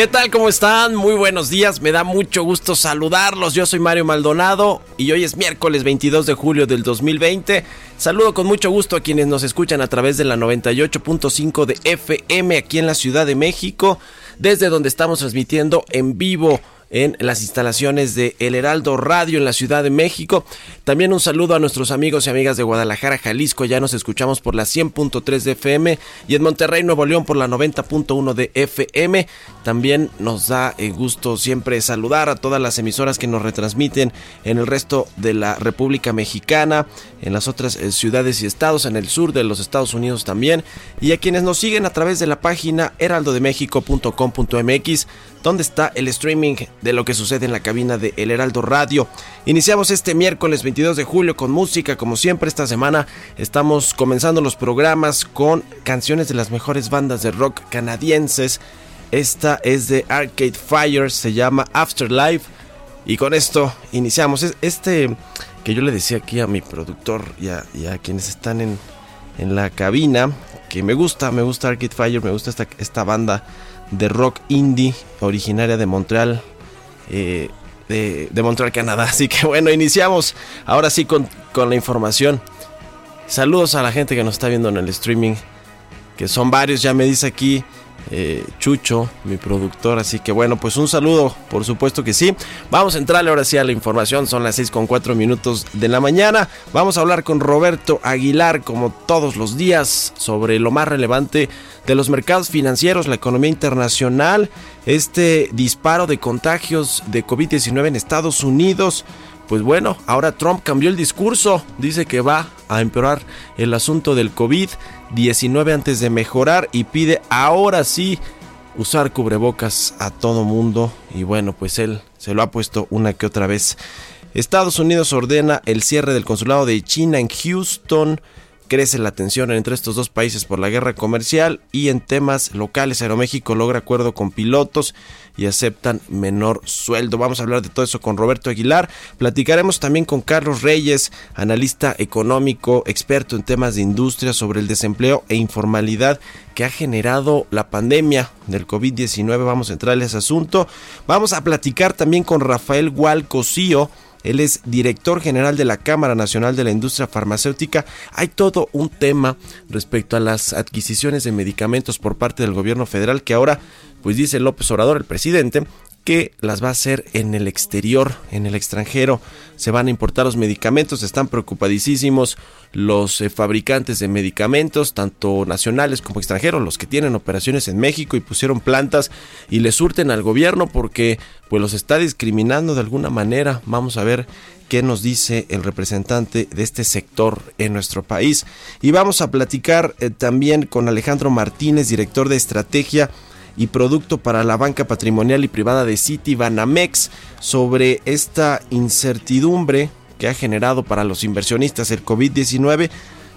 ¿Qué tal? ¿Cómo están? Muy buenos días. Me da mucho gusto saludarlos. Yo soy Mario Maldonado y hoy es miércoles 22 de julio del 2020. Saludo con mucho gusto a quienes nos escuchan a través de la 98.5 de FM aquí en la Ciudad de México, desde donde estamos transmitiendo en vivo en las instalaciones de El Heraldo Radio en la Ciudad de México. También un saludo a nuestros amigos y amigas de Guadalajara, Jalisco. Ya nos escuchamos por la 100.3 de FM y en Monterrey, Nuevo León por la 90.1 de FM. También nos da eh, gusto siempre saludar a todas las emisoras que nos retransmiten en el resto de la República Mexicana, en las otras eh, ciudades y estados, en el sur de los Estados Unidos también, y a quienes nos siguen a través de la página heraldodemexico.com.mx donde está el streaming de lo que sucede en la cabina de El Heraldo Radio. Iniciamos este miércoles 22 de julio con música, como siempre esta semana estamos comenzando los programas con canciones de las mejores bandas de rock canadienses. Esta es de Arcade Fire, se llama Afterlife. Y con esto iniciamos. Este que yo le decía aquí a mi productor y a, quienes están en, en, la cabina, que me gusta, me gusta Arcade Fire, me gusta esta, esta banda de rock indie originaria de Montreal. Eh, de, Montreal, Canadá. Así que bueno, iniciamos ahora sí con, con la información. Saludos a la gente que nos está viendo en el streaming, que son varios, ya me dice aquí eh, Chucho, mi productor. Así que bueno, pues un saludo, por supuesto que sí. Vamos a entrarle ahora sí a la información. Son las 6 con 4 minutos de la mañana. Vamos a hablar con Roberto Aguilar, como todos los días, sobre lo más relevante de los mercados financieros, la economía internacional, este disparo de contagios de COVID-19 en Estados Unidos. Pues bueno, ahora Trump cambió el discurso, dice que va a empeorar el asunto del COVID-19 antes de mejorar y pide ahora sí usar cubrebocas a todo mundo. Y bueno, pues él se lo ha puesto una que otra vez. Estados Unidos ordena el cierre del consulado de China en Houston crece la tensión entre estos dos países por la guerra comercial y en temas locales Aeroméxico logra acuerdo con pilotos y aceptan menor sueldo. Vamos a hablar de todo eso con Roberto Aguilar. Platicaremos también con Carlos Reyes, analista económico, experto en temas de industria sobre el desempleo e informalidad que ha generado la pandemia del COVID-19. Vamos a entrar a ese asunto. Vamos a platicar también con Rafael Gualcosío él es director general de la Cámara Nacional de la Industria Farmacéutica. Hay todo un tema respecto a las adquisiciones de medicamentos por parte del gobierno federal que ahora, pues dice López Obrador, el presidente, que las va a hacer en el exterior, en el extranjero. Se van a importar los medicamentos, están preocupadísimos los eh, fabricantes de medicamentos, tanto nacionales como extranjeros, los que tienen operaciones en México y pusieron plantas y le surten al gobierno porque pues los está discriminando de alguna manera. Vamos a ver qué nos dice el representante de este sector en nuestro país. Y vamos a platicar eh, también con Alejandro Martínez, director de estrategia y producto para la banca patrimonial y privada de City Banamex sobre esta incertidumbre que ha generado para los inversionistas el COVID-19.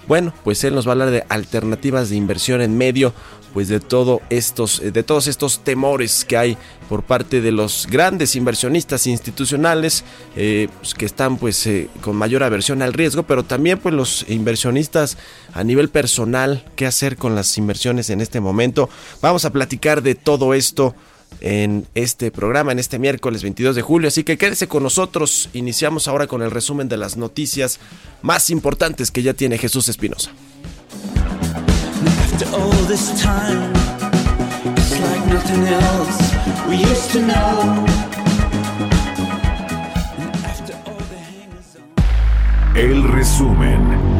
Bueno, pues él nos va a hablar de alternativas de inversión en medio pues de todo estos de todos estos temores que hay por parte de los grandes inversionistas institucionales eh, pues, que están pues eh, con mayor aversión al riesgo pero también pues los inversionistas a nivel personal qué hacer con las inversiones en este momento vamos a platicar de todo esto en este programa, en este miércoles 22 de julio. Así que quédese con nosotros. Iniciamos ahora con el resumen de las noticias más importantes que ya tiene Jesús Espinosa. After all this time, it's like nothing else we used to know. El resumen.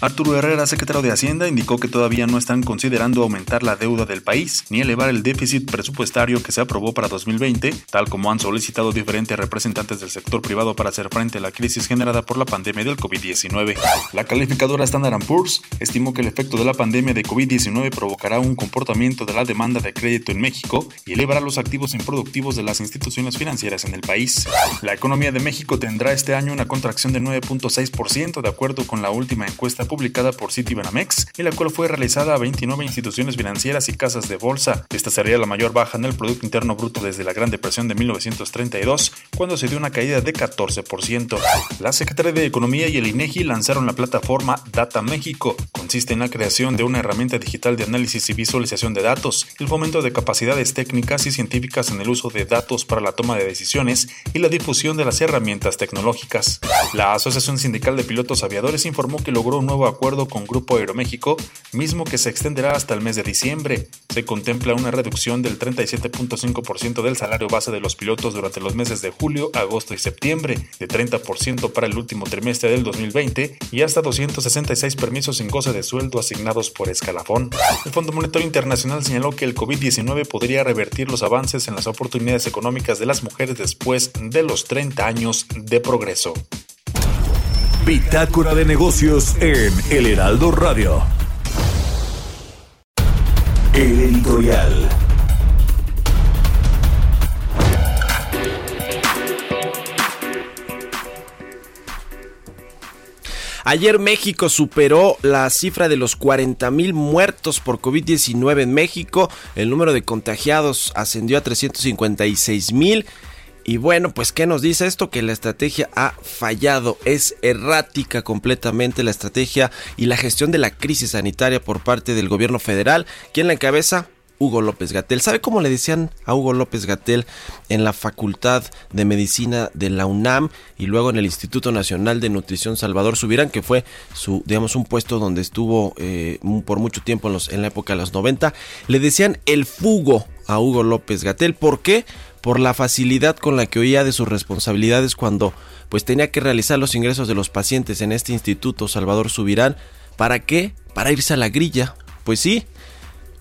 Arturo Herrera, secretario de Hacienda, indicó que todavía no están considerando aumentar la deuda del país ni elevar el déficit presupuestario que se aprobó para 2020, tal como han solicitado diferentes representantes del sector privado para hacer frente a la crisis generada por la pandemia del COVID-19. La calificadora Standard Poor's estimó que el efecto de la pandemia de COVID-19 provocará un comportamiento de la demanda de crédito en México y elevará los activos improductivos de las instituciones financieras en el país. La economía de México tendrá este año una contracción de 9.6% de acuerdo con la última encuesta publicada por Citibanamex, en la cual fue realizada a 29 instituciones financieras y casas de bolsa. Esta sería la mayor baja en el Producto Interno Bruto desde la Gran Depresión de 1932, cuando se dio una caída de 14%. La Secretaría de Economía y el INEGI lanzaron la plataforma Data México. Consiste en la creación de una herramienta digital de análisis y visualización de datos, el fomento de capacidades técnicas y científicas en el uso de datos para la toma de decisiones y la difusión de las herramientas tecnológicas. La Asociación Sindical de Pilotos Aviadores informó que logró un nuevo acuerdo con Grupo Aeroméxico, mismo que se extenderá hasta el mes de diciembre. Se contempla una reducción del 37.5% del salario base de los pilotos durante los meses de julio, agosto y septiembre, de 30% para el último trimestre del 2020 y hasta 266 permisos sin goce de sueldo asignados por escalafón. El Fondo Monetario Internacional señaló que el COVID-19 podría revertir los avances en las oportunidades económicas de las mujeres después de los 30 años de progreso. Bitácora de negocios en El Heraldo Radio. El editorial. Ayer México superó la cifra de los 40 mil muertos por COVID-19 en México. El número de contagiados ascendió a 356 mil. Y bueno, pues ¿qué nos dice esto? Que la estrategia ha fallado, es errática completamente la estrategia y la gestión de la crisis sanitaria por parte del gobierno federal. ¿Quién la encabeza? Hugo López Gatel. ¿Sabe cómo le decían a Hugo López Gatel en la Facultad de Medicina de la UNAM y luego en el Instituto Nacional de Nutrición Salvador Subirán, que fue su, digamos, un puesto donde estuvo eh, por mucho tiempo en, los, en la época de los 90? Le decían el fugo a Hugo López Gatel. ¿Por qué? Por la facilidad con la que oía de sus responsabilidades cuando pues tenía que realizar los ingresos de los pacientes en este instituto Salvador Subirán. ¿Para qué? Para irse a la grilla. Pues sí,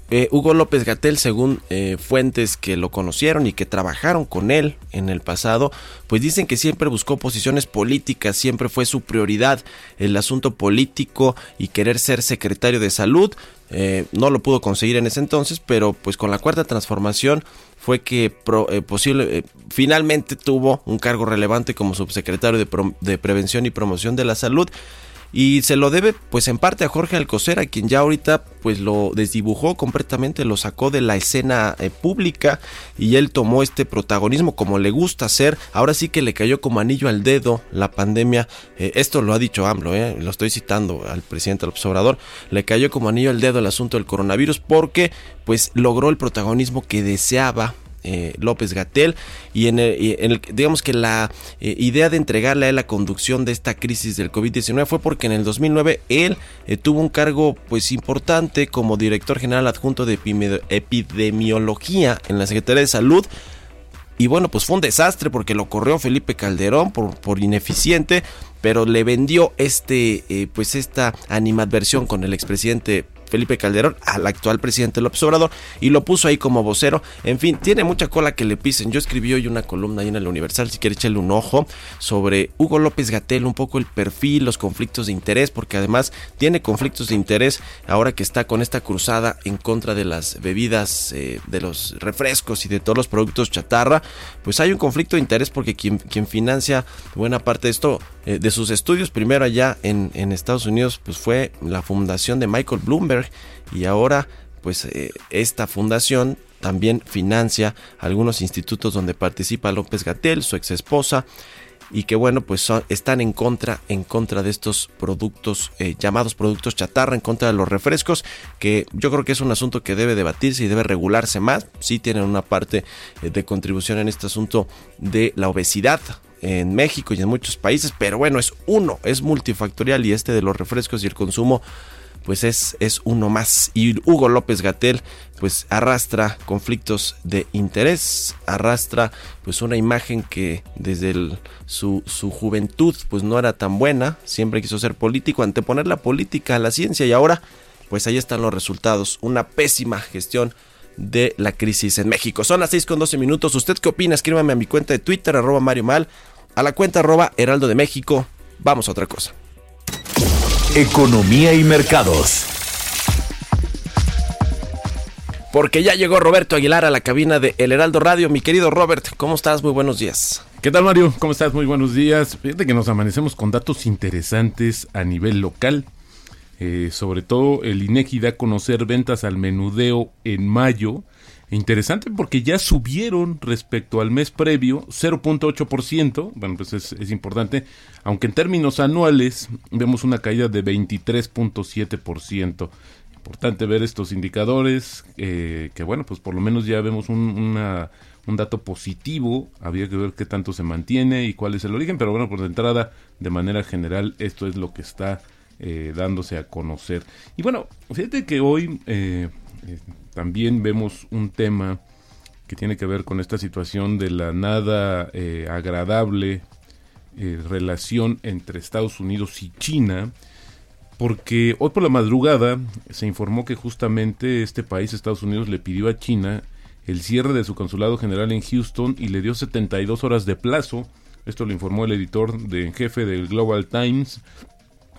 eh, Hugo López Gatel, según eh, fuentes que lo conocieron y que trabajaron con él en el pasado, pues dicen que siempre buscó posiciones políticas, siempre fue su prioridad el asunto político y querer ser secretario de salud. Eh, no lo pudo conseguir en ese entonces, pero pues con la cuarta transformación fue que posible, finalmente tuvo un cargo relevante como subsecretario de, de Prevención y Promoción de la Salud y se lo debe pues en parte a Jorge Alcocer, a quien ya ahorita pues lo desdibujó completamente, lo sacó de la escena eh, pública y él tomó este protagonismo como le gusta hacer, ahora sí que le cayó como anillo al dedo la pandemia, eh, esto lo ha dicho AMLO, eh, lo estoy citando al presidente López Obrador, le cayó como anillo al dedo el asunto del coronavirus porque pues logró el protagonismo que deseaba eh, López Gatel y en el, digamos que la eh, idea de entregarle a él la conducción de esta crisis del COVID-19 fue porque en el 2009 él eh, tuvo un cargo pues importante como director general adjunto de epidemiología en la Secretaría de Salud y bueno, pues fue un desastre porque lo corrió Felipe Calderón por, por ineficiente, pero le vendió este, pues esta animadversión con el expresidente Felipe Calderón al actual presidente López Obrador y lo puso ahí como vocero. En fin, tiene mucha cola que le pisen. Yo escribí hoy una columna ahí en el Universal, si quiere echarle un ojo, sobre Hugo López Gatel, un poco el perfil, los conflictos de interés, porque además tiene conflictos de interés ahora que está con esta cruzada en contra de las bebidas, eh, de los refrescos y de todos los productos chatarra. Pues hay un conflicto de interés porque quien, financia buena parte de esto, eh, de sus estudios, primero allá en, en Estados Unidos, pues fue la fundación de Michael Bloomberg Y ahora pues eh, esta fundación también financia algunos institutos donde participa López Gatel, su ex esposa, y que bueno, pues son, están en contra, en contra de estos productos eh, llamados productos chatarra, en contra de los refrescos, que yo creo que es un asunto que debe debatirse y debe regularse más. Sí tienen una parte eh, de contribución en este asunto de la obesidad en México y en muchos países, pero bueno, es uno, es multifactorial y este de los refrescos y el consumo pues es, es uno más. Y Hugo López Gatel pues arrastra conflictos de interés, arrastra pues una imagen que desde su, su, juventud pues no era tan buena, siempre quiso ser político, anteponer la política a la ciencia y ahora pues ahí están los resultados, una pésima gestión de la crisis en México. Son las 6 con 12 minutos. ¿Usted qué opina? Escríbame a mi cuenta de Twitter, arroba Mario Mal, a la cuenta arroba Heraldo de México. Vamos a otra cosa. Economía y mercados. Porque ya llegó Roberto Aguilar a la cabina de El Heraldo Radio. Mi querido Robert, ¿cómo estás? Muy buenos días. ¿Qué tal Mario? ¿Cómo estás? Muy buenos días. Fíjate que nos amanecemos con datos interesantes a nivel local. Eh, sobre todo el INEGI da a conocer ventas al menudeo en mayo Interesante porque ya subieron respecto al mes previo 0.8%, bueno, pues es, importante, aunque en términos anuales vemos una caída de 23.7%. Importante ver estos indicadores, eh, que bueno, pues por lo menos ya vemos un, dato positivo, había que ver qué tanto se mantiene y cuál es el origen, pero bueno, por de entrada, de manera general, esto es lo que está eh, dándose a conocer. Y bueno, fíjate que hoy... Eh, también vemos un tema que tiene que ver con esta situación de la nada eh, agradable eh, relación entre Estados Unidos y China, porque hoy por la madrugada se informó que justamente este país, Estados Unidos, le pidió a China el cierre de su consulado general en Houston y le dio 72 horas de plazo. Esto lo informó el editor de jefe del Global Times,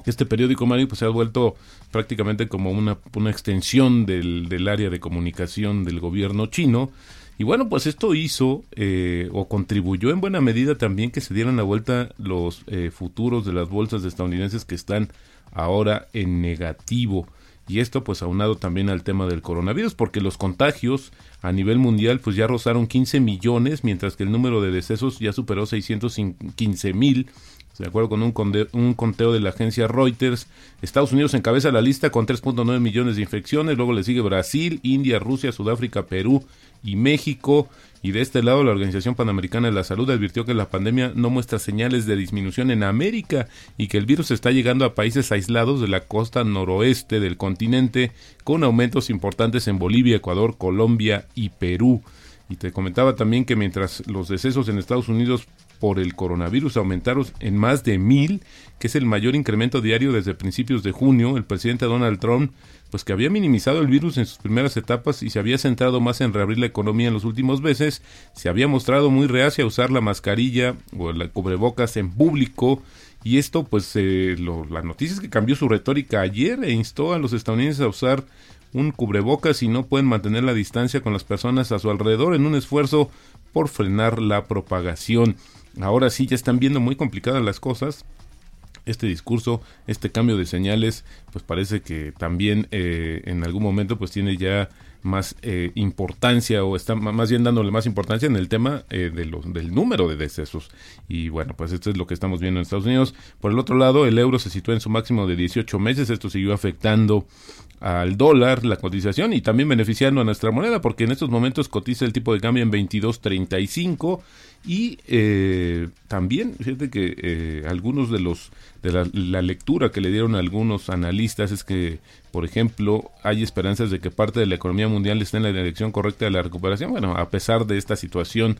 este periódico, Mario, pues se ha vuelto prácticamente como una, una extensión del, del, área de comunicación del gobierno chino. Y bueno, pues esto hizo eh, o contribuyó en buena medida también que se dieran la vuelta los eh, futuros de las bolsas estadounidenses que están ahora en negativo. Y esto pues aunado también al tema del coronavirus, porque los contagios a nivel mundial pues ya rozaron 15 millones, mientras que el número de decesos ya superó 615 mil de acuerdo con un, conteo de la agencia Reuters, Estados Unidos encabeza la lista con 3.9 millones de infecciones, luego le sigue Brasil, India, Rusia, Sudáfrica, Perú y México. Y de este lado, la Organización Panamericana de la Salud advirtió que la pandemia no muestra señales de disminución en América y que el virus está llegando a países aislados de la costa noroeste del continente, con aumentos importantes en Bolivia, Ecuador, Colombia y Perú. Y te comentaba también que mientras los decesos en Estados Unidos por el coronavirus aumentaron en más de mil, que es el mayor incremento diario desde principios de junio. El presidente Donald Trump, pues que había minimizado el virus en sus primeras etapas y se había centrado más en reabrir la economía en los últimos meses, se había mostrado muy reacia a usar la mascarilla o la cubrebocas en público. Y esto, pues, eh, la noticia es que cambió su retórica ayer e instó a los estadounidenses a usar un cubrebocas y no pueden mantener la distancia con las personas a su alrededor en un esfuerzo por frenar la propagación ahora sí ya están viendo muy complicadas las cosas. Este discurso, este cambio de señales, pues parece que también eh, en algún momento pues tiene ya más eh, importancia o está más bien dándole más importancia en el tema eh, de los, del número de decesos. Y bueno, pues esto es lo que estamos viendo en Estados Unidos. Por el otro lado, el euro se sitúa en su máximo de 18 meses. Esto siguió afectando al dólar, la cotización y también beneficiando a nuestra moneda porque en estos momentos cotiza el tipo de cambio en 22.35 y eh, también, fíjate que eh, algunos de los de la, lectura que le dieron algunos analistas es que, por ejemplo, hay esperanzas de que parte de la economía mundial esté en la dirección correcta de la recuperación. Bueno, a pesar de esta situación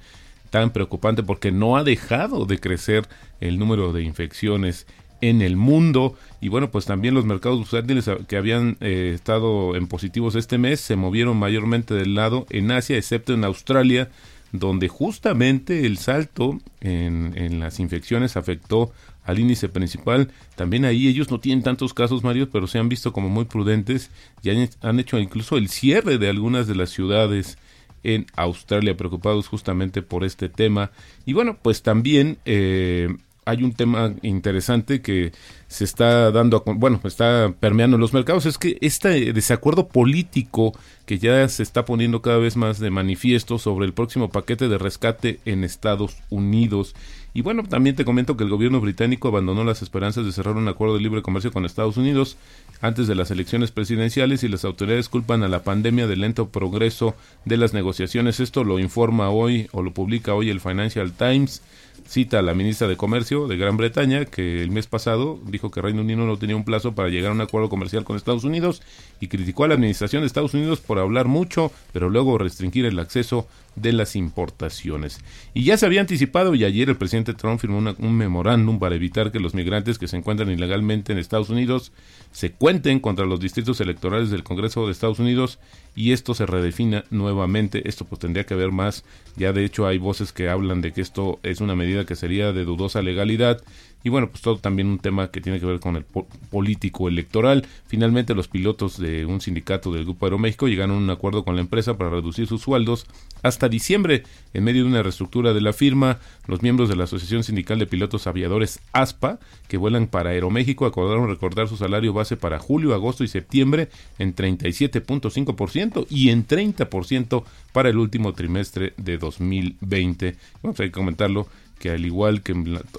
tan preocupante, porque no ha dejado de crecer el número de infecciones en el mundo y bueno pues también los mercados bursátiles que habían eh, estado en positivos este mes se movieron mayormente del lado en Asia excepto en Australia donde justamente el salto en, en, las infecciones afectó al índice principal. También ahí ellos no tienen tantos casos, Mario, pero se han visto como muy prudentes y han, hecho incluso el cierre de algunas de las ciudades en Australia, preocupados justamente por este tema. Y bueno, pues también eh, hay un tema interesante que se está dando, a, bueno, está permeando en los mercados, es que este desacuerdo político que ya se está poniendo cada vez más de manifiesto sobre el próximo paquete de rescate en Estados Unidos. Y bueno, también te comento que el gobierno británico abandonó las esperanzas de cerrar un acuerdo de libre comercio con Estados Unidos antes de las elecciones presidenciales y las autoridades culpan a la pandemia del lento progreso de las negociaciones. Esto lo informa hoy o lo publica hoy el Financial Times cita a la ministra de Comercio de Gran Bretaña, que el mes pasado dijo que Reino Unido no tenía un plazo para llegar a un acuerdo comercial con Estados Unidos y criticó a la administración de Estados Unidos por hablar mucho, pero luego restringir el acceso de las importaciones. Y ya se había anticipado y ayer el presidente Trump firmó un memorándum para evitar que los migrantes que se encuentran ilegalmente en Estados Unidos se cuenten contra los distritos electorales del Congreso de Estados Unidos y esto se redefina nuevamente. Esto pues tendría que ver más. Ya de hecho hay voces que hablan de que esto es una medida que sería de dudosa legalidad y bueno, pues todo también un tema que tiene que ver con el político electoral. Finalmente los pilotos de un sindicato del Grupo Aeroméxico llegaron a un acuerdo con la empresa para reducir sus sueldos hasta diciembre. En medio de una reestructura de la firma, los miembros de la Asociación Sindical de Pilotos Aviadores ASPA, que vuelan para Aeroméxico, acordaron recordar su salario base para julio, agosto y septiembre en 37.5% y en 30% para el último trimestre de 2020. Vamos a comentarlo que al igual que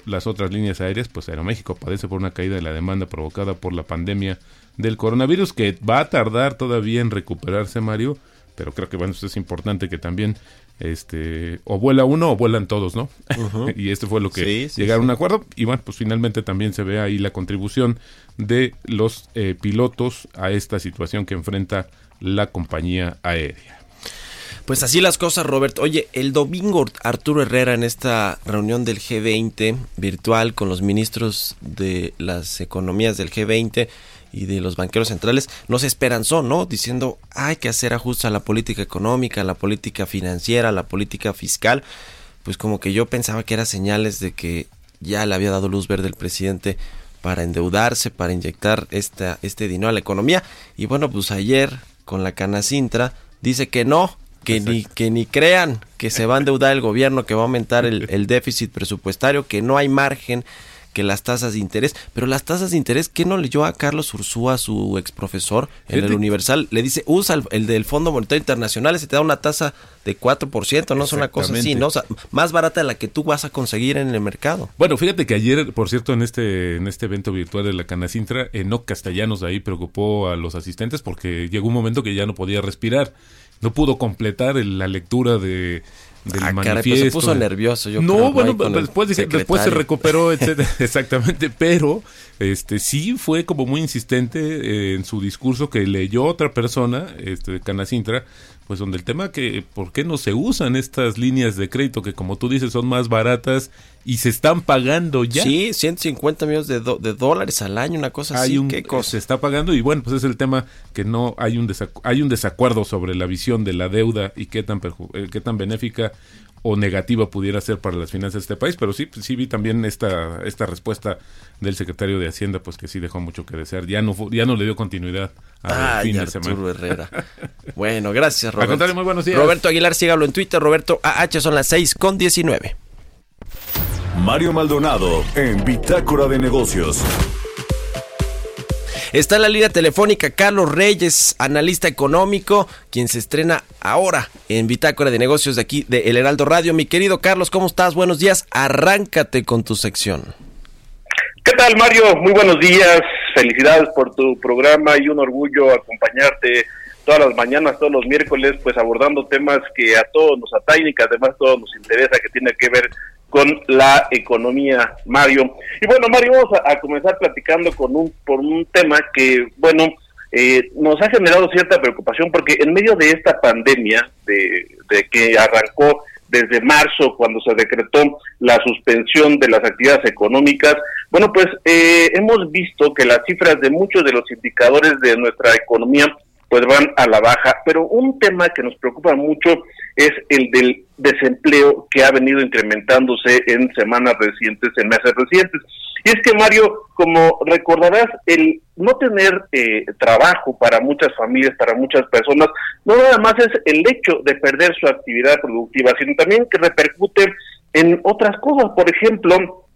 las otras líneas aéreas, pues Aeroméxico padece por una caída de la demanda provocada por la pandemia del coronavirus, que va a tardar todavía en recuperarse, Mario, pero creo que bueno, es importante que también este o vuela uno o vuelan todos, ¿no? y este fue lo que llegaron a un acuerdo y bueno, pues finalmente también se ve ahí la contribución de los eh, pilotos a esta situación que enfrenta la compañía aérea. Pues así las cosas, Robert. Oye, el domingo Arturo Herrera en esta reunión del G20 virtual con los ministros de las economías del G20 y de los banqueros centrales nos esperanzó, ¿no? Diciendo hay que hacer ajustes a la política económica, a la política financiera, a la política fiscal. Pues como que yo pensaba que eran señales de que ya le había dado luz verde el presidente para endeudarse, para inyectar esta, este dinero a la economía. Y bueno, pues ayer con la Canacintra dice que no, que ni, que ni crean que se va a endeudar el gobierno, que va a aumentar el, el, déficit presupuestario, que no hay margen, que las tasas de interés. Pero las tasas de interés, ¿qué no leyó a Carlos Ursúa, su ex profesor en el Universal? Le dice, usa el, del Fondo Monetario Internacional, se te da una tasa de 4%, no es una cosa así, ¿no? O sea, más barata de la que tú vas a conseguir en el mercado. Bueno, fíjate que ayer, por cierto, en este, en este evento virtual de la Canacintra, Enoc Castellanos ahí preocupó a los asistentes porque llegó un momento que ya no podía respirar no pudo completar la lectura de del ah, manifiesto. Caray, pues se puso nervioso. Yo no, bueno, después, después se recuperó, etcétera, exactamente, pero este sí fue como muy insistente eh, en su discurso que leyó otra persona, este Canacintra, pues donde el tema que por qué no se usan estas líneas de crédito que como tú dices son más baratas y se están pagando ya. Sí, 150 millones de, de dólares al año, una cosa así. ¿Qué cosa? Se está pagando y bueno, pues es el tema que no hay un hay un desacuerdo sobre la visión de la deuda y qué tan eh, qué tan benéfica o negativa pudiera ser para las finanzas de este país, pero sí, sí vi también esta, esta respuesta del secretario de Hacienda, pues que sí dejó mucho que desear, ya no ya no le dio continuidad al fin de semana. Herrera. bueno, gracias Roberto. muy buenos días. Roberto Aguilar, sígalo en Twitter, Roberto AH son las 6 con 19. Mario Maldonado en Bitácora de Negocios. Está en la línea telefónica Carlos Reyes, analista económico, quien se estrena ahora en Bitácora de Negocios de aquí de El Heraldo Radio. Mi querido Carlos, ¿cómo estás? Buenos días. Arráncate con tu sección. ¿Qué tal, Mario? Muy buenos días. Felicidades por tu programa y un orgullo acompañarte todas las mañanas, todos los miércoles, pues abordando temas que a todos nos atañen y que además a todos nos interesa, que tiene que ver con la economía, Mario. Y bueno, Mario, vamos a, comenzar platicando con un, por un tema que, bueno, eh, nos ha generado cierta preocupación porque en medio de esta pandemia, de, que arrancó desde marzo, cuando se decretó la suspensión de las actividades económicas, bueno, pues eh, hemos visto que las cifras de muchos de los indicadores de nuestra economía pues van a la baja. Pero un tema que nos preocupa mucho es el del desempleo que ha venido incrementándose en semanas recientes, en meses recientes. Y es que, Mario, como recordarás, el no tener eh, trabajo para muchas familias, para muchas personas, no nada más es el hecho de perder su actividad productiva, sino también que repercute en otras cosas. Por ejemplo,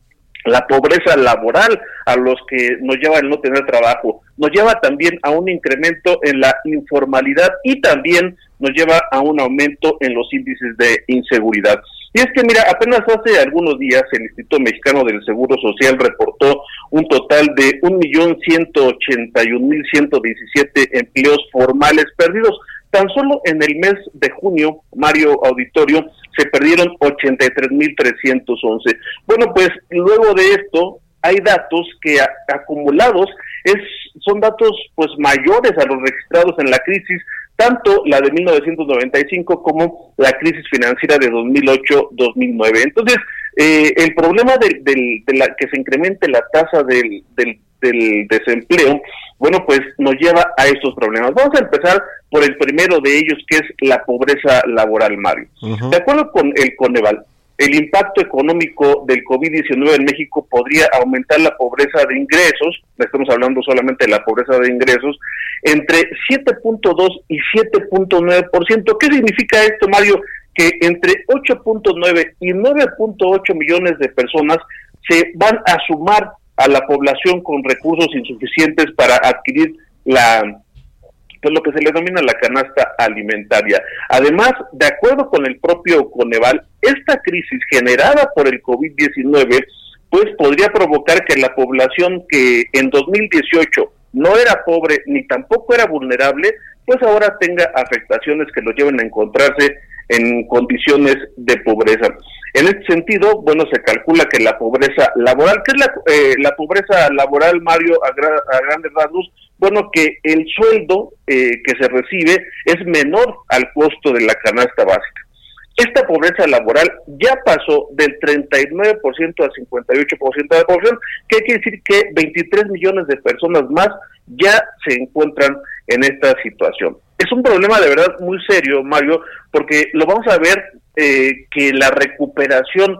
la pobreza laboral a los que nos lleva el no tener trabajo, nos lleva también a un incremento en la informalidad y también nos lleva a un aumento en los índices de inseguridad. Y es que, mira, apenas hace algunos días el Instituto Mexicano del Seguro Social reportó un total de 1.181.117 empleos formales perdidos. Tan solo en el mes de junio, Mario Auditorio, se perdieron 83.311. Bueno, pues luego de esto hay datos que acumulados es, son datos pues mayores a los registrados en la crisis tanto la de 1995 como la crisis financiera de 2008-2009. Entonces, eh, el problema de, la, que se incremente la tasa del, del, desempleo, bueno, pues nos lleva a estos problemas. Vamos a empezar por el primero de ellos, que es la pobreza laboral, Mario. De acuerdo con el Coneval, el impacto económico del COVID-19 en México podría aumentar la pobreza de ingresos, estamos hablando solamente de la pobreza de ingresos, entre 7.2 y 7.9%. ¿Qué significa esto, Mario? Que entre 8.9 y 9.8 millones de personas se van a sumar a la población con recursos insuficientes para adquirir la pues lo que se le denomina la canasta alimentaria. Además, de acuerdo con el propio Coneval, esta crisis generada por el COVID-19 pues podría provocar que la población que en 2018 no era pobre ni tampoco era vulnerable, pues ahora tenga afectaciones que lo lleven a encontrarse en condiciones de pobreza. En este sentido, bueno, se calcula que la pobreza laboral, ¿qué es la, eh, la pobreza laboral, Mario, a, a grandes rasgos? Bueno, que el sueldo eh, que se recibe es menor al costo de la canasta básica. Esta pobreza laboral ya pasó del 39% al 58% de la población, que quiere decir que 23 millones de personas más ya se encuentran en esta situación. Es un problema de verdad muy serio, Mario, porque lo vamos a ver eh, que la recuperación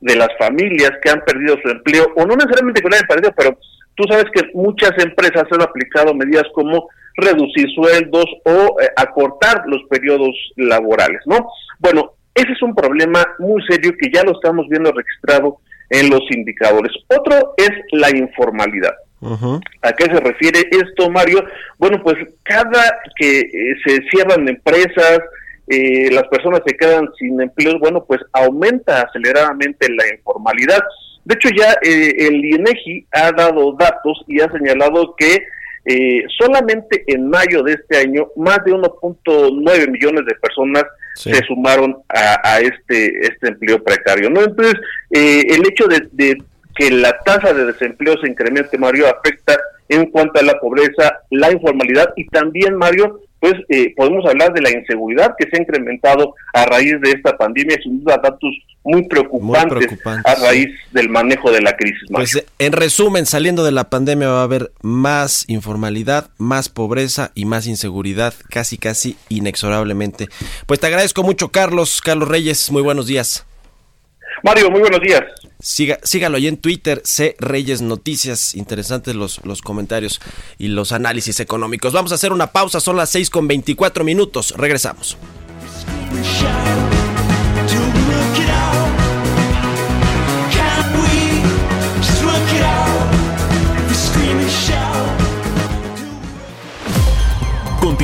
de las familias que han perdido su empleo, o no necesariamente que lo hayan perdido, pero tú sabes que muchas empresas han aplicado medidas como reducir sueldos o eh, acortar los periodos laborales, ¿no? Bueno, ese es un problema muy serio que ya lo estamos viendo registrado en los indicadores. Otro es la informalidad. ¿A qué se refiere esto, Mario? Bueno, pues cada que eh, se cierran empresas, eh, las personas se quedan sin empleos, bueno, pues aumenta aceleradamente la informalidad. De hecho, ya eh, el INEGI ha dado datos y ha señalado que eh, solamente en mayo de este año, más de 1.9 millones de personas se sumaron a, este, este empleo precario. ¿no? Entonces, eh, el hecho de, que la tasa de desempleo se incremente, Mario, afecta en cuanto a la pobreza, la informalidad y también, Mario, pues eh, podemos hablar de la inseguridad que se ha incrementado a raíz de esta pandemia, sin duda datos muy preocupantes, a raíz del manejo de la crisis. Pues en resumen, saliendo de la pandemia va a haber más informalidad, más pobreza y más inseguridad, casi casi inexorablemente. Pues te agradezco mucho, Carlos, Carlos Reyes, muy buenos días. Mario, muy buenos días. Siga, sígalo ahí en Twitter, C Reyes Noticias. Interesantes los, los comentarios y los análisis económicos. Vamos a hacer una pausa, son las 6 con 24 minutos. Regresamos.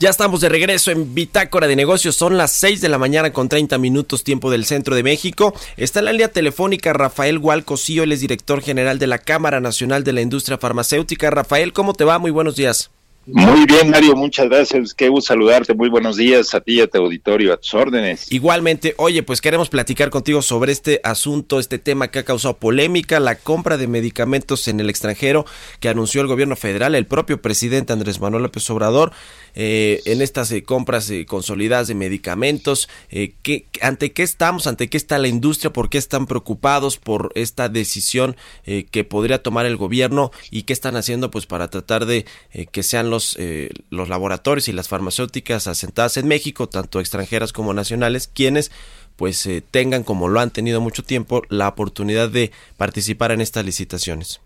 Ya estamos de regreso en Bitácora de Negocios. Son las 6 de la mañana con 30 minutos tiempo del centro de México. Está en la línea telefónica Rafael Hualcosío, él es director general de la Cámara Nacional de la Industria Farmacéutica. Rafael, ¿cómo te va? Muy buenos días. Muy bien, Mario, muchas gracias. Qué gusto saludarte. Muy buenos días a ti y a tu auditorio, a tus órdenes. Igualmente, oye, pues queremos platicar contigo sobre este asunto, este tema que ha causado polémica, la compra de medicamentos en el extranjero que anunció el gobierno federal, el propio presidente Andrés Manuel López Obrador, eh, en estas eh, compras eh, consolidadas de medicamentos. ¿qué, ¿Ante qué estamos? ¿Ante qué está la industria? ¿Por qué están preocupados por esta decisión que podría tomar el gobierno? ¿Y qué están haciendo pues para tratar de que sean los los, eh, laboratorios y las farmacéuticas asentadas en México, tanto extranjeras como nacionales, quienes pues eh, tengan, como lo han tenido mucho tiempo, la oportunidad de participar en estas licitaciones.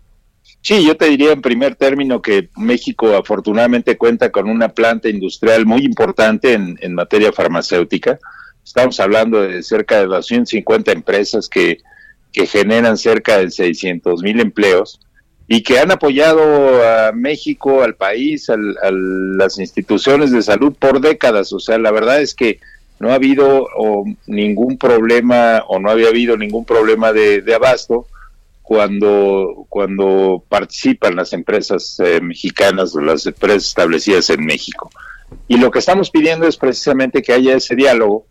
Sí, yo te diría en primer término que México afortunadamente cuenta con una planta industrial muy importante en, materia farmacéutica. Estamos hablando de cerca de 250 empresas que, que generan cerca de 600 mil empleos y que han apoyado a México, al país, a las instituciones de salud por décadas. O sea, la verdad es que no ha habido ningún problema o no había habido ningún problema de, abasto cuando, cuando participan las empresas eh, mexicanas o las empresas establecidas en México. Y lo que estamos pidiendo es precisamente que haya ese diálogo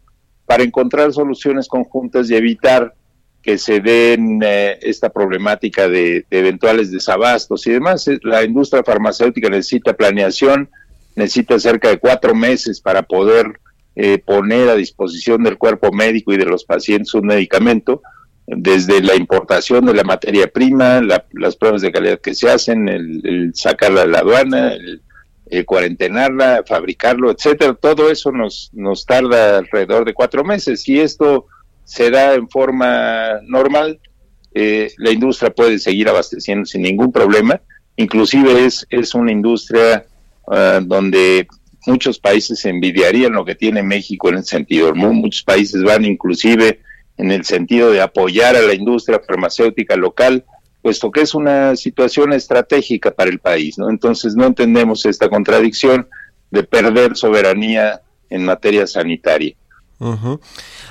para encontrar soluciones conjuntas y evitar que se den eh, esta problemática de, eventuales desabastos y demás. Eh, la industria farmacéutica necesita planeación, necesita cerca de cuatro meses para poder eh, poner a disposición del cuerpo médico y de los pacientes un medicamento, desde la importación de la materia prima, las pruebas de calidad que se hacen, el, sacarla de la aduana, el, cuarentenarla, fabricarlo, etcétera. Todo eso nos, nos tarda alrededor de cuatro meses y esto se da en forma normal, eh, la industria puede seguir abasteciendo sin ningún problema. Inclusive es, es una industria ah, donde muchos países envidiarían lo que tiene México en ese sentido. Muchos países van inclusive en el sentido de apoyar a la industria farmacéutica local, puesto que es una situación estratégica para el país, ¿no? Entonces no entendemos esta contradicción de perder soberanía en materia sanitaria.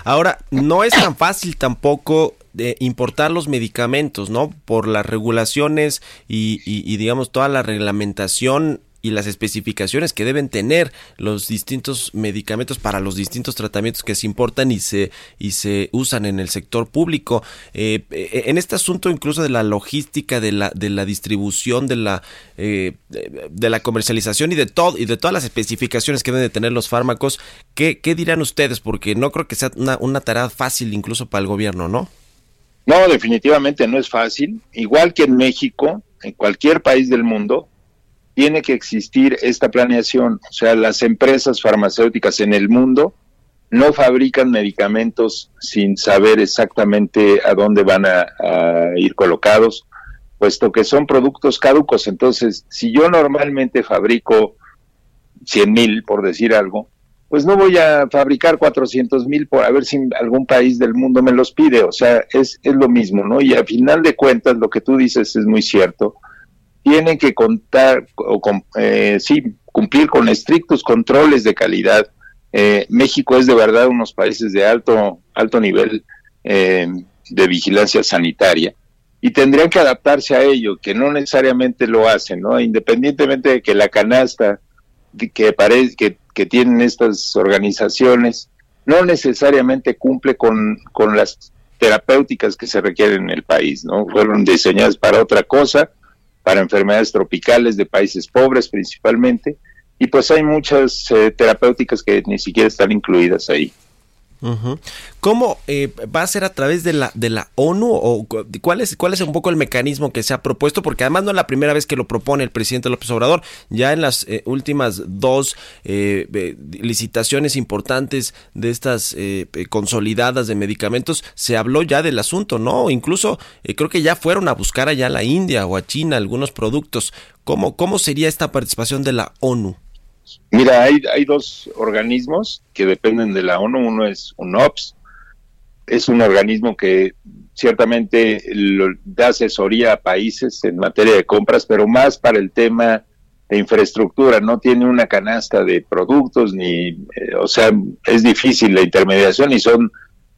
Ahora, no es tan fácil tampoco de importar los medicamentos, ¿no? Por las regulaciones y, y digamos, toda la reglamentación y las especificaciones que deben tener los distintos medicamentos para los distintos tratamientos que se importan y se y se usan en el sector público. Eh, eh, en este asunto incluso de la logística de la de la distribución de la eh, de la comercialización y de todo y de todas las especificaciones que deben de tener los fármacos qué, qué dirán ustedes porque no creo que sea una, una tarea fácil incluso para el gobierno no no definitivamente no es fácil. Igual que en México en cualquier país del mundo tiene que existir esta planeación. O sea, las empresas farmacéuticas en el mundo no fabrican medicamentos sin saber exactamente a dónde van a, ir colocados, puesto que son productos caducos. Entonces, si yo normalmente fabrico 100 mil, por decir algo, pues no voy a fabricar 400 mil por a ver si algún país del mundo me los pide. O sea, es, es lo mismo, ¿no? Y a final de cuentas, lo que tú dices es muy cierto tienen que contar o eh, sí, cumplir con estrictos controles de calidad. Eh, México es de verdad unos países de alto alto nivel eh, de vigilancia sanitaria y tendrían que adaptarse a ello, que no necesariamente lo hacen, ¿no? Independientemente de que la canasta que, parece, que, que tienen estas organizaciones no necesariamente cumple con, con las terapéuticas que se requieren en el país, ¿no? Fueron diseñadas para otra cosa para enfermedades tropicales de países pobres principalmente, y pues hay muchas eh, terapéuticas que ni siquiera están incluidas ahí. ¿Cómo eh, va a ser a través de la de la ONU o cuál es cuál es un poco el mecanismo que se ha propuesto? Porque además no es la primera vez que lo propone el presidente López Obrador. Ya en las eh, últimas dos eh, licitaciones importantes de estas consolidadas de medicamentos se habló ya del asunto, ¿no? Incluso creo que ya fueron a buscar allá a la India o a China algunos productos. ¿Cómo cómo sería esta participación de la ONU? Mira, hay, hay dos organismos que dependen de la ONU. Uno es UNOPS, es un organismo que ciertamente da asesoría a países en materia de compras, pero más para el tema de infraestructura. No tiene una canasta de productos, ni, eh, o sea, es difícil la intermediación y son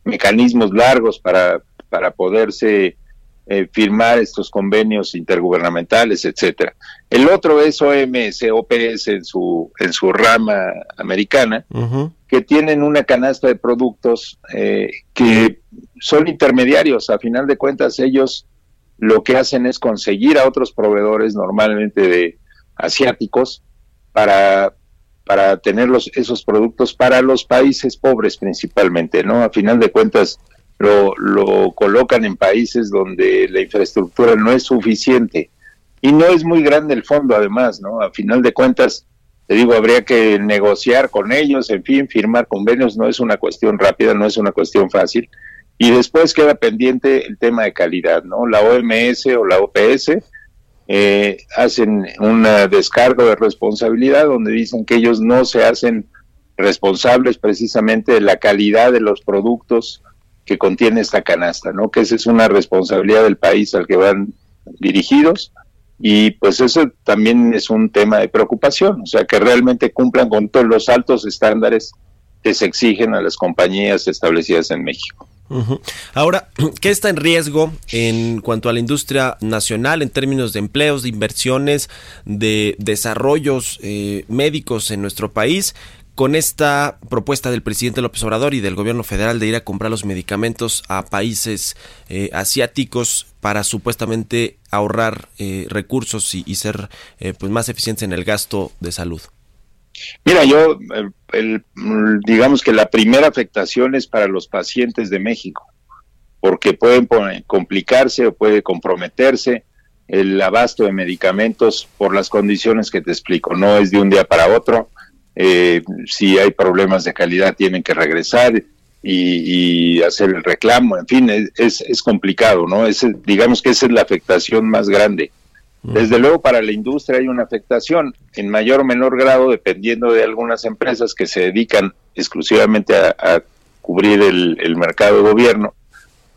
mecanismos largos para, para poderse eh, firmar estos convenios intergubernamentales, etcétera. El otro es OMS, OPS en su en su rama americana, que tienen una canasta de productos eh, que son intermediarios. A final de cuentas, ellos lo que hacen es conseguir a otros proveedores, normalmente de asiáticos, para para tener esos productos para los países pobres principalmente, ¿no? A final de cuentas, lo, lo colocan en países donde la infraestructura no es suficiente y no es muy grande el fondo además, ¿no? A final de cuentas, te digo, habría que negociar con ellos, en fin, firmar convenios, no es una cuestión rápida, no es una cuestión fácil. Y después queda pendiente el tema de calidad, ¿no? La OMS o la OPS eh, hacen un descargo de responsabilidad donde dicen que ellos no se hacen responsables precisamente de la calidad de los productos que contiene esta canasta, ¿no? Que esa es una responsabilidad del país al que van dirigidos y pues eso también es un tema de preocupación, o sea, que realmente cumplan con todos los altos estándares que se exigen a las compañías establecidas en México. Ahora, ¿qué está en riesgo en cuanto a la industria nacional en términos de empleos, de inversiones, de desarrollos eh, médicos en nuestro país? Con esta propuesta del presidente López Obrador y del gobierno federal de ir a comprar los medicamentos a países eh, asiáticos para supuestamente ahorrar eh, recursos y, ser eh, pues más eficientes en el gasto de salud? Mira, yo, digamos que la primera afectación es para los pacientes de México, porque pueden complicarse o puede comprometerse el abasto de medicamentos por las condiciones que te explico. No es de un día para otro eh, si hay problemas de calidad tienen que regresar y, hacer el reclamo, en fin, es, es complicado, ¿no? Es, digamos que esa es la afectación más grande. Mm. Desde luego para la industria hay una afectación en mayor o menor grado dependiendo de algunas empresas que se dedican exclusivamente a, cubrir el, mercado de gobierno,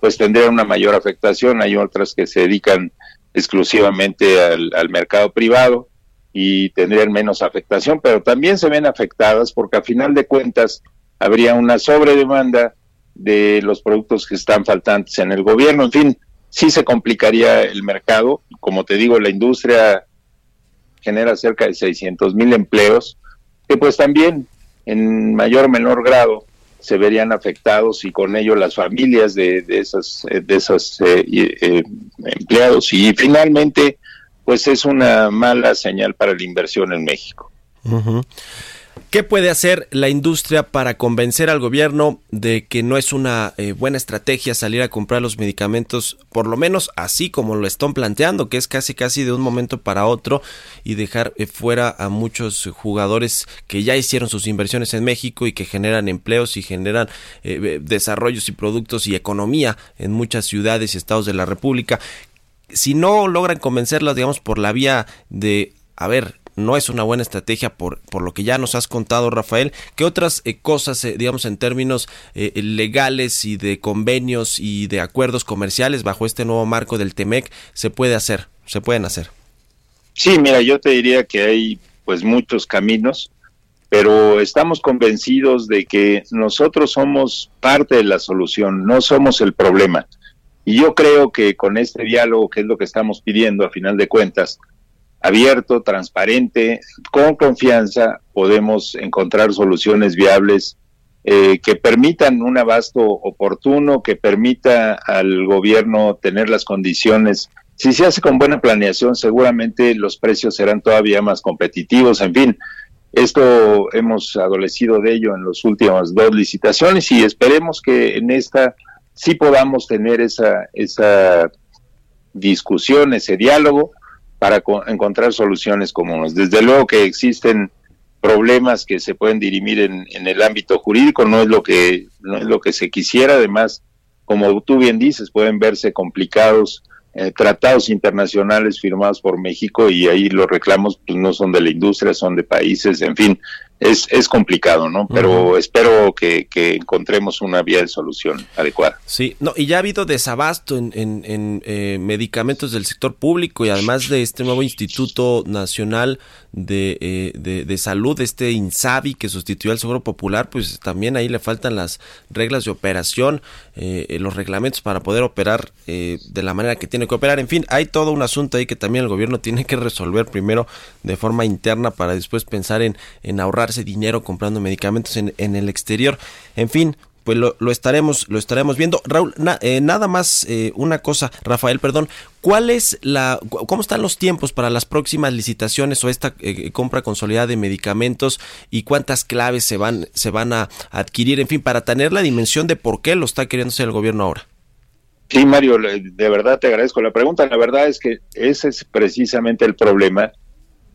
pues tendrían una mayor afectación. Hay otras que se dedican exclusivamente al mercado privado y tendrían menos afectación, pero también se ven afectadas porque a final de cuentas habría una sobredemanda de los productos que están faltantes en el gobierno. En fin, sí se complicaría el mercado. Como te digo, la industria genera cerca de 600 mil empleos, que pues también en mayor o menor grado se verían afectados y con ello las familias de, de esas, de eh, eh, empleados. Y finalmente, pues es una mala señal para la inversión en México. ¿Qué puede hacer la industria para convencer al gobierno de que no es una eh, buena estrategia salir a comprar los medicamentos, por lo menos así como lo están planteando, que es casi casi de un momento para otro y dejar eh, fuera a muchos jugadores que ya hicieron sus inversiones en México y que generan empleos y generan eh, desarrollos y productos y economía en muchas ciudades y estados de la República? Si no logran convencerlas, digamos, por la vía de, a ver, no es una buena estrategia por, por lo que ya nos has contado, Rafael. ¿Qué otras eh, cosas, eh, digamos, en términos eh, legales y de convenios y de acuerdos comerciales bajo este nuevo marco del TEMEC se puede hacer, se pueden hacer? Sí, mira, yo te diría que hay pues muchos caminos, pero estamos convencidos de que nosotros somos parte de la solución, no somos el problema. Y yo creo que con este diálogo, que es lo que estamos pidiendo a final de cuentas, abierto, transparente, con confianza, podemos encontrar soluciones viables eh, que permitan un abasto oportuno, que permita al gobierno tener las condiciones. Si se hace con buena planeación, seguramente los precios serán todavía más competitivos. En fin, esto hemos adolecido de ello en las últimas dos licitaciones y esperemos que en esta sí podamos tener esa, esa discusión, ese diálogo para encontrar soluciones comunes. Desde luego que existen problemas que se pueden dirimir en, en, el ámbito jurídico, no es lo que no es lo que se quisiera, además, como tú bien dices, pueden verse complicados eh, tratados internacionales firmados por México y ahí los reclamos pues no son de la industria, son de países, en fin, es, es complicado, ¿no? Pero espero que, encontremos una vía de solución adecuada. Sí, no, y ya ha habido desabasto en, en, eh, medicamentos del sector público y además de este nuevo Instituto Nacional de, eh, de, Salud, este INSABI que sustituyó al Seguro Popular, pues también ahí le faltan las reglas de operación, eh, los reglamentos para poder operar de la manera que tiene que operar. En fin, hay todo un asunto ahí que también el gobierno tiene que resolver primero de forma interna para después pensar en, en ahorrar dinero comprando medicamentos en, en el exterior. En fin, pues lo, estaremos lo estaremos viendo. Raúl, eh, nada más eh, una cosa, Rafael, perdón, ¿cuál es la cómo están los tiempos para las próximas licitaciones o esta eh, compra consolidada de medicamentos y cuántas claves se van se van a adquirir, en fin, para tener la dimensión de por qué lo está queriendo hacer el gobierno ahora? Sí, Mario, de verdad te agradezco la pregunta. La verdad es que ese es precisamente el problema.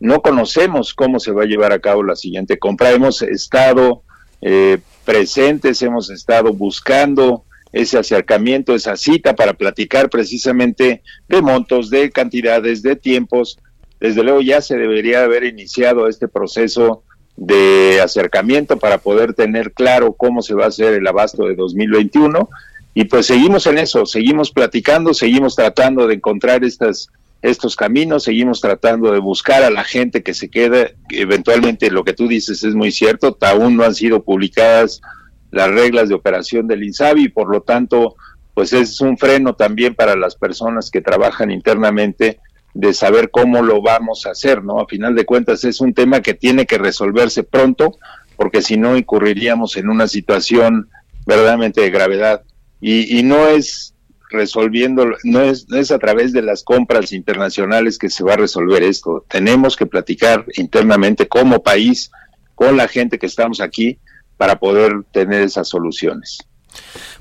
No conocemos cómo se va a llevar a cabo la siguiente compra. Hemos estado eh, presentes, hemos estado buscando ese acercamiento, esa cita para platicar precisamente de montos, de cantidades, de tiempos. Desde luego ya se debería haber iniciado este proceso de acercamiento para poder tener claro cómo se va a hacer el abasto de 2021 y pues seguimos en eso, seguimos platicando, seguimos tratando de encontrar estas, estos caminos, seguimos tratando de buscar a la gente que se quede. Eventualmente lo que tú dices es muy cierto, aún no han sido publicadas las reglas de operación del INSABI y por lo tanto pues es un freno también para las personas que trabajan internamente de saber cómo lo vamos a hacer, ¿no? A final de cuentas es un tema que tiene que resolverse pronto porque si no incurriríamos en una situación verdaderamente de gravedad y, no es resolviendo, no es, no es a través de las compras internacionales que se va a resolver esto. Tenemos que platicar internamente como país con la gente que estamos aquí para poder tener esas soluciones.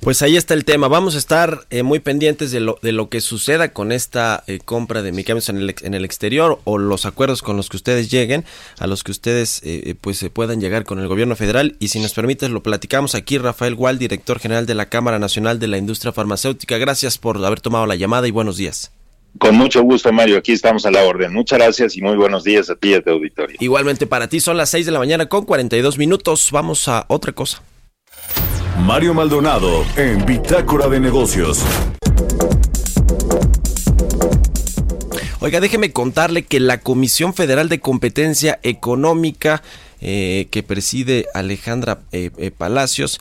Pues ahí está el tema. Vamos a estar eh, muy pendientes de lo, de lo que suceda con esta eh, compra de medicamentos en el, en el exterior o los acuerdos con los que ustedes lleguen, a los que ustedes eh, pues se puedan llegar con el gobierno federal. Y si nos permites, lo platicamos aquí. Rafael Gual, director general de la Cámara Nacional de la Industria Farmacéutica. Gracias por haber tomado la llamada y buenos días. Con mucho gusto, Mario. Aquí estamos a la orden. Muchas gracias y muy buenos días a ti y a tu auditorio. Igualmente para ti son las 6 de la mañana con 42 minutos. Vamos a otra cosa. Mario Maldonado en Bitácora de Negocios. Oiga, déjeme contarle que la Comisión Federal de Competencia Económica eh, que preside Alejandra eh, eh, Palacios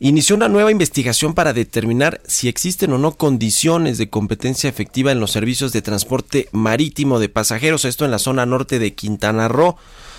inició una nueva investigación para determinar si existen o no condiciones de competencia efectiva en los servicios de transporte marítimo de pasajeros, esto en la zona norte de Quintana Roo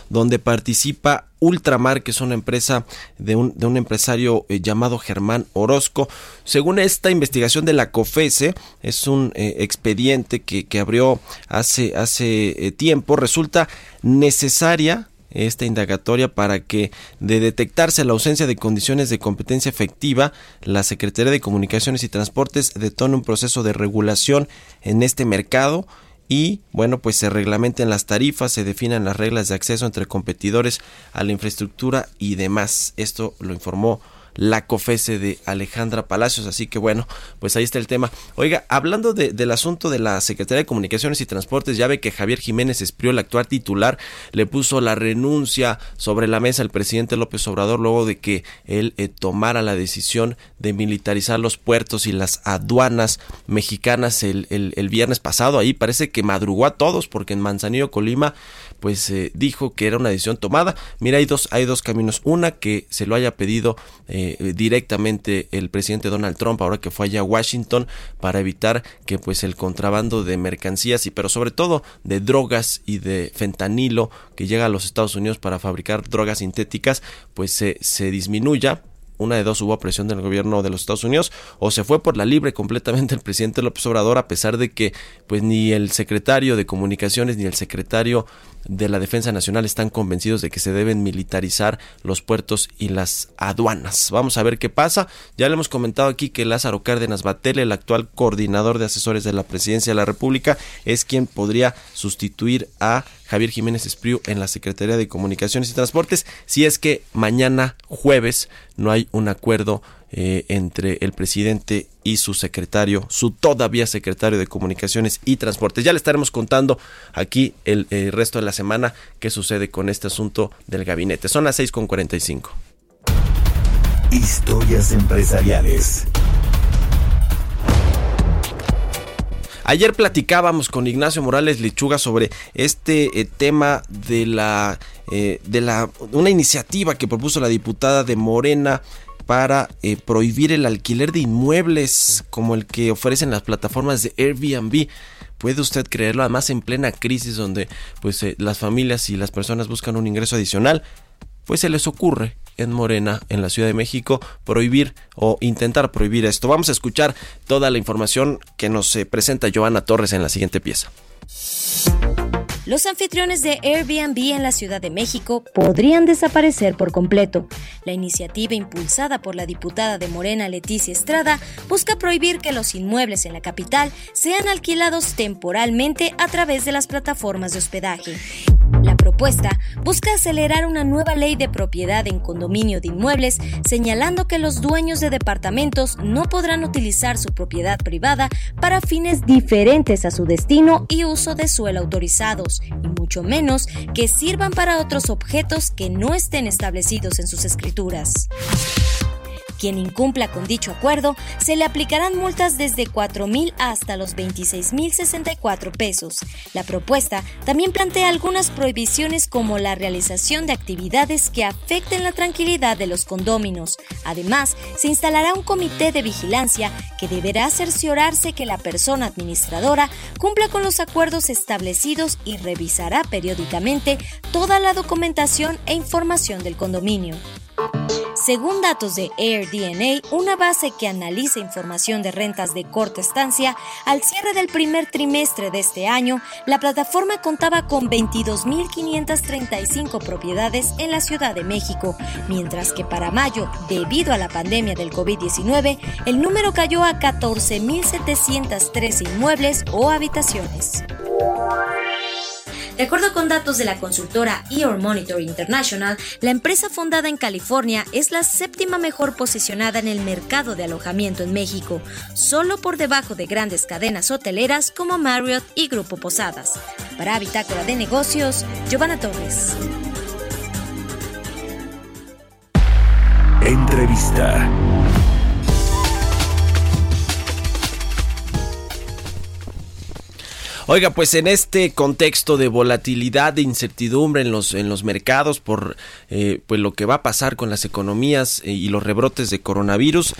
donde participa Ultramar, que es una empresa de un, de un empresario eh, llamado Germán Orozco. Según esta investigación de la COFESE, es un eh, expediente que, abrió hace, hace eh, tiempo, resulta necesaria esta indagatoria para que de detectarse la ausencia de condiciones de competencia efectiva, la Secretaría de Comunicaciones y Transportes detone un proceso de regulación en este mercado y bueno pues se reglamenten las tarifas, se definan las reglas de acceso entre competidores a la infraestructura y demás. Esto lo informó la COFESE de Alejandra Palacios. Así que bueno, pues ahí está el tema. Oiga, hablando del asunto de la Secretaría de Comunicaciones y Transportes, ya ve que Javier Jiménez Esprió, el actual titular, le puso la renuncia sobre la mesa al presidente López Obrador luego de que él eh, tomara la decisión de militarizar los puertos y las aduanas mexicanas el, el viernes pasado. Ahí parece que madrugó a todos porque en Manzanillo, Colima, pues eh, dijo que era una decisión tomada. Mira, hay dos, hay dos caminos. Una, que se lo haya pedido eh, directamente el presidente Donald Trump ahora que fue allá a Washington para evitar que pues el contrabando de mercancías y pero sobre todo de drogas y de fentanilo que llega a los Estados Unidos para fabricar drogas sintéticas pues se, se disminuya una de dos hubo presión del gobierno de los Estados Unidos o se fue por la libre completamente el presidente López Obrador a pesar de que pues ni el secretario de comunicaciones ni el secretario de la Defensa Nacional están convencidos de que se deben militarizar los puertos y las aduanas. Vamos a ver qué pasa. Ya le hemos comentado aquí que Lázaro Cárdenas Batel, el actual coordinador de asesores de la Presidencia de la República, es quien podría sustituir a Javier Jiménez Espriu en la Secretaría de Comunicaciones y Transportes si es que mañana jueves no hay un acuerdo eh, entre el presidente y su secretario, su todavía secretario de Comunicaciones y Transportes. Ya le estaremos contando aquí el, resto de la semana qué sucede con este asunto del gabinete. Son las 6.45. Historias empresariales. Ayer platicábamos con Ignacio Morales Lechuga sobre este eh, tema de la eh, de la una iniciativa que propuso la diputada de Morena para eh, prohibir el alquiler de inmuebles como el que ofrecen las plataformas de Airbnb. ¿Puede usted creerlo? Además en plena crisis donde pues eh, las familias y las personas buscan un ingreso adicional, pues se les ocurre en Morena, en la Ciudad de México, prohibir o intentar prohibir esto. Vamos a escuchar toda la información que nos eh, presenta Joana Torres en la siguiente pieza. Los anfitriones de Airbnb en la Ciudad de México podrían desaparecer por completo. La iniciativa impulsada por la diputada de Morena Leticia Estrada busca prohibir que los inmuebles en la capital sean alquilados temporalmente a través de las plataformas de hospedaje. La propuesta busca acelerar una nueva ley de propiedad en condominio de inmuebles, señalando que los dueños de departamentos no podrán utilizar su propiedad privada para fines diferentes a su destino y uso de suelo autorizados, y mucho menos que sirvan para otros objetos que no estén establecidos en sus escrituras. Quien incumpla con dicho acuerdo, se le aplicarán multas desde 4 mil hasta los 26 mil 64 pesos. La propuesta también plantea algunas prohibiciones como la realización de actividades que afecten la tranquilidad de los condóminos. Además, se instalará un comité de vigilancia que deberá cerciorarse que la persona administradora cumpla con los acuerdos establecidos y revisará periódicamente toda la documentación e información del condominio. Según datos de AirDNA, una base que analiza información de rentas de corta estancia, al cierre del primer trimestre de este año, la plataforma contaba con 22.535 propiedades en la Ciudad de México, mientras que para mayo, debido a la pandemia del COVID-19, el número cayó a 14.703 inmuebles o habitaciones. De acuerdo con datos de la consultora Ear Monitor International, la empresa fundada en California es la séptima mejor posicionada en el mercado de alojamiento en México, solo por debajo de grandes cadenas hoteleras como Marriott y Grupo Posadas. Para Bitácora de Negocios, Giovanna Torres. Entrevista. Oiga, pues en este contexto de volatilidad, de incertidumbre en los, en los mercados por eh, pues lo que va a pasar con las economías eh, y los rebrotes de coronavirus,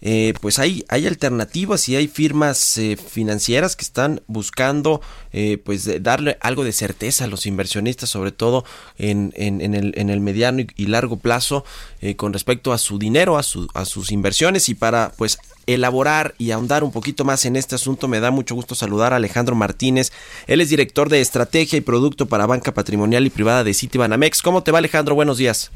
eh, pues hay, hay alternativas y hay firmas financieras que están buscando pues darle algo de certeza a los inversionistas, sobre todo en, en, el, en el, mediano y, largo plazo con respecto a su dinero, a, su, a sus inversiones y para pues elaborar y ahondar un poquito más en este asunto, me da mucho gusto saludar a Alejandro Martínez. Él es director de estrategia y producto para banca patrimonial y privada de Citibanamex. ¿Cómo te va, Alejandro? Buenos días.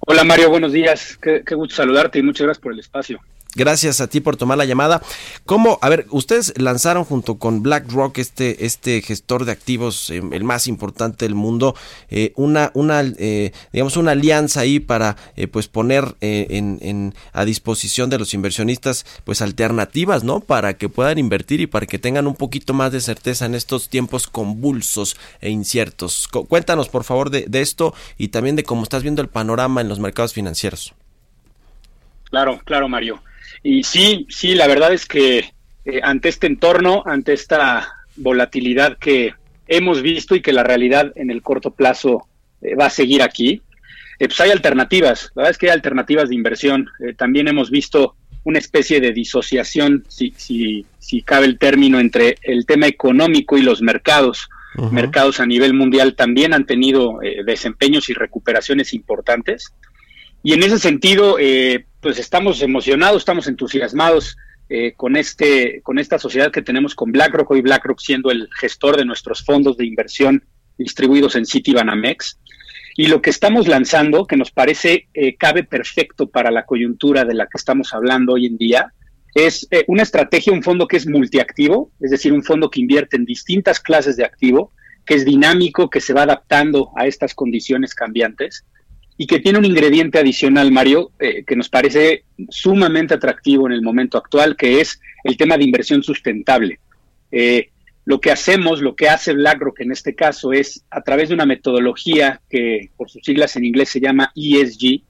Hola, Mario. Buenos días. Qué, qué gusto saludarte y muchas gracias por el espacio. Gracias a ti por tomar la llamada. ¿Cómo? A ver, ustedes lanzaron junto con BlackRock, este, este gestor de activos, eh, el más importante del mundo, eh, una, una eh, digamos, una alianza ahí para pues poner en, en, a disposición de los inversionistas pues alternativas, ¿no? Para que puedan invertir y para que tengan un poquito más de certeza en estos tiempos convulsos e inciertos. cuéntanos, por favor, de, de esto y también de cómo estás viendo el panorama en los mercados financieros. Claro, claro, Mario. Y sí, sí, la verdad es que eh, ante este entorno, ante esta volatilidad que hemos visto y que la realidad en el corto plazo eh, va a seguir aquí, eh, pues hay alternativas. La verdad es que hay alternativas de inversión. también hemos visto una especie de disociación, si, si, si cabe el término, entre el tema económico y los mercados. Mercados a nivel mundial también han tenido desempeños y recuperaciones importantes. Y en ese sentido, eh, pues estamos emocionados, estamos entusiasmados eh, con, este, con esta sociedad que tenemos con BlackRock, hoy BlackRock siendo el gestor de nuestros fondos de inversión distribuidos en Citibanamex. Y lo que estamos lanzando, que nos parece eh, cabe perfecto para la coyuntura de la que estamos hablando hoy en día, es una estrategia, un fondo que es multiactivo, es decir, un fondo que invierte en distintas clases de activo, que es dinámico, que se va adaptando a estas condiciones cambiantes y que tiene un ingrediente adicional, Mario, eh, que nos parece sumamente atractivo en el momento actual, que es el tema de inversión sustentable. Eh, lo que hacemos, lo que hace BlackRock en este caso es a través de una metodología que por sus siglas en inglés se llama ESG,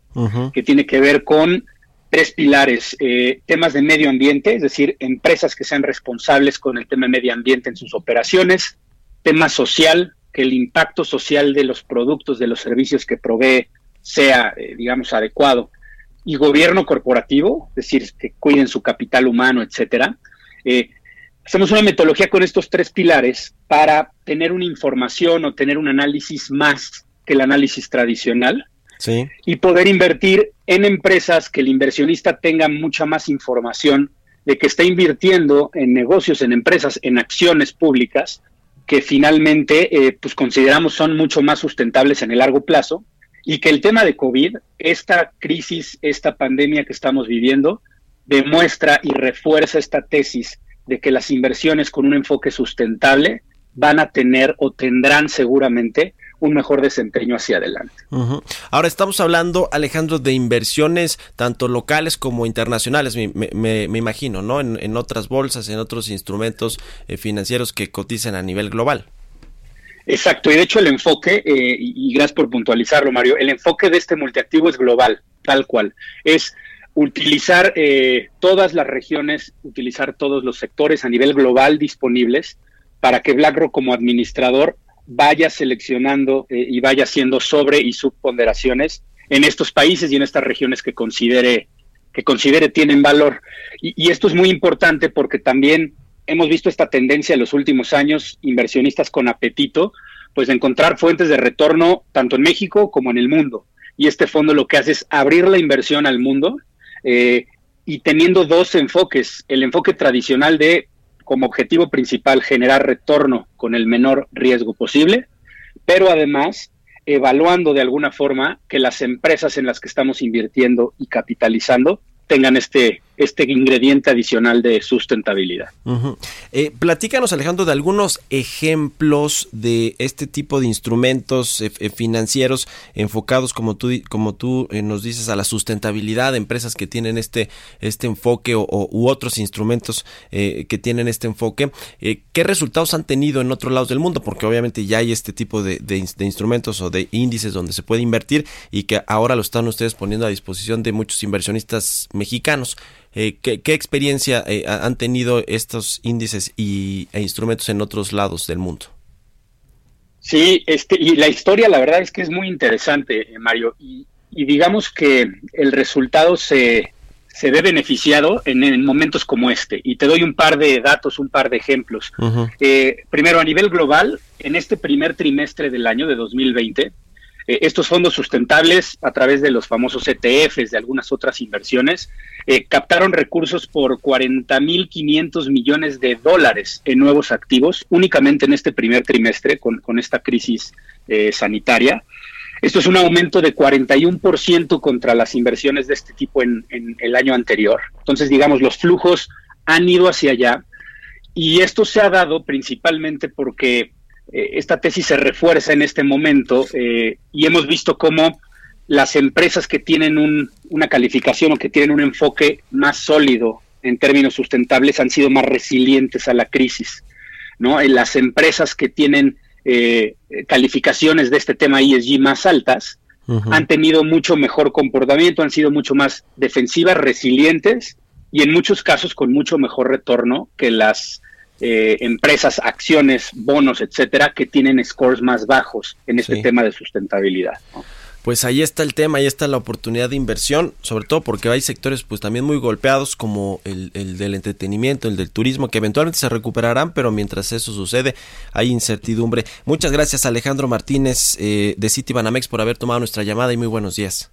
que tiene que ver con tres pilares, eh, temas de medio ambiente, es decir, empresas que sean responsables con el tema de medio ambiente en sus operaciones, tema social, que el impacto social de los productos, de los servicios que provee sea, eh, digamos, adecuado. Y gobierno corporativo, es decir, que cuiden su capital humano, etcétera. Eh, hacemos una metodología con estos tres pilares para tener una información o tener un análisis más que el análisis tradicional sí. y poder invertir en empresas que el inversionista tenga mucha más información de que está invirtiendo en negocios, en empresas, en acciones públicas que finalmente eh, pues consideramos son mucho más sustentables en el largo plazo y que el tema de COVID, esta crisis, esta pandemia que estamos viviendo, demuestra y refuerza esta tesis de que las inversiones con un enfoque sustentable van a tener o tendrán seguramente un mejor desempeño hacia adelante. Ahora estamos hablando, Alejandro, de inversiones tanto locales como internacionales, me, imagino, ¿no? En, otras bolsas, en otros instrumentos eh, financieros que cotizan a nivel global. Exacto, y de hecho el enfoque, eh, y, gracias por puntualizarlo, Mario, el enfoque de este multiactivo es global, tal cual. Es utilizar eh, todas las regiones, utilizar todos los sectores a nivel global disponibles para que BlackRock como administrador vaya seleccionando eh, y vaya haciendo sobre y subponderaciones en estos países y en estas regiones que considere que considere tienen valor. Y, esto es muy importante porque también hemos visto esta tendencia en los últimos años, inversionistas con apetito, pues de encontrar fuentes de retorno tanto en México como en el mundo. Y este fondo lo que hace es abrir la inversión al mundo eh, y teniendo dos enfoques, el enfoque tradicional de como objetivo principal generar retorno con el menor riesgo posible, pero además evaluando de alguna forma que las empresas en las que estamos invirtiendo y capitalizando tengan este, este ingrediente adicional de sustentabilidad. Eh, platícanos, Alejandro, de algunos ejemplos de este tipo de instrumentos eh, eh, financieros enfocados, como tú, como tú nos dices, a la sustentabilidad, de empresas que tienen este, este enfoque o, u otros instrumentos que tienen este enfoque. ¿Qué resultados han tenido en otros lados del mundo? Porque obviamente ya hay este tipo de, de instrumentos o de índices donde se puede invertir y que ahora lo están ustedes poniendo a disposición de muchos inversionistas mexicanos. Eh, ¿qué, experiencia eh, han tenido estos índices y, e instrumentos en otros lados del mundo? Sí, este, y la historia la verdad es que es muy interesante, eh, Mario, y, digamos que el resultado se, se ve beneficiado en, momentos como este. Y te doy un par de datos, un par de ejemplos. primero, a nivel global, en este primer trimestre del año de 2020, eh, estos fondos sustentables, a través de los famosos ETFs, de algunas otras inversiones, eh, captaron recursos por 40.500 millones de dólares en nuevos activos, únicamente en este primer trimestre con, esta crisis eh, sanitaria. Esto es un aumento de 41% contra las inversiones de este tipo en, en el año anterior. Entonces, digamos, los flujos han ido hacia allá y esto se ha dado principalmente porque eh, esta tesis se refuerza en este momento eh, y hemos visto cómo las empresas que tienen una calificación o que tienen un enfoque más sólido en términos sustentables han sido más resilientes a la crisis. ¿no? En las empresas que tienen eh, calificaciones de este tema ESG más altas han tenido mucho mejor comportamiento, han sido mucho más defensivas, resilientes y en muchos casos con mucho mejor retorno que las eh, empresas, acciones, bonos, etcétera, que tienen scores más bajos en este tema de sustentabilidad. Pues ahí está el tema, ahí está la oportunidad de inversión, sobre todo porque hay sectores pues también muy golpeados como el, del entretenimiento, el del turismo, que eventualmente se recuperarán, pero mientras eso sucede hay incertidumbre. Muchas gracias Alejandro Martínez eh, de Citibanamex por haber tomado nuestra llamada y muy buenos días.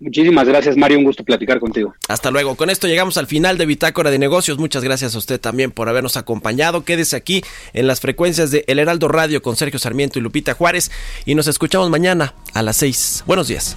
Muchísimas gracias, Mario. Un gusto platicar contigo. Hasta luego. Con esto llegamos al final de Bitácora de Negocios. Muchas gracias a usted también por habernos acompañado. Quédese aquí en las frecuencias de El Heraldo Radio con Sergio Sarmiento y Lupita Juárez. Y nos escuchamos mañana a las 6. Buenos días.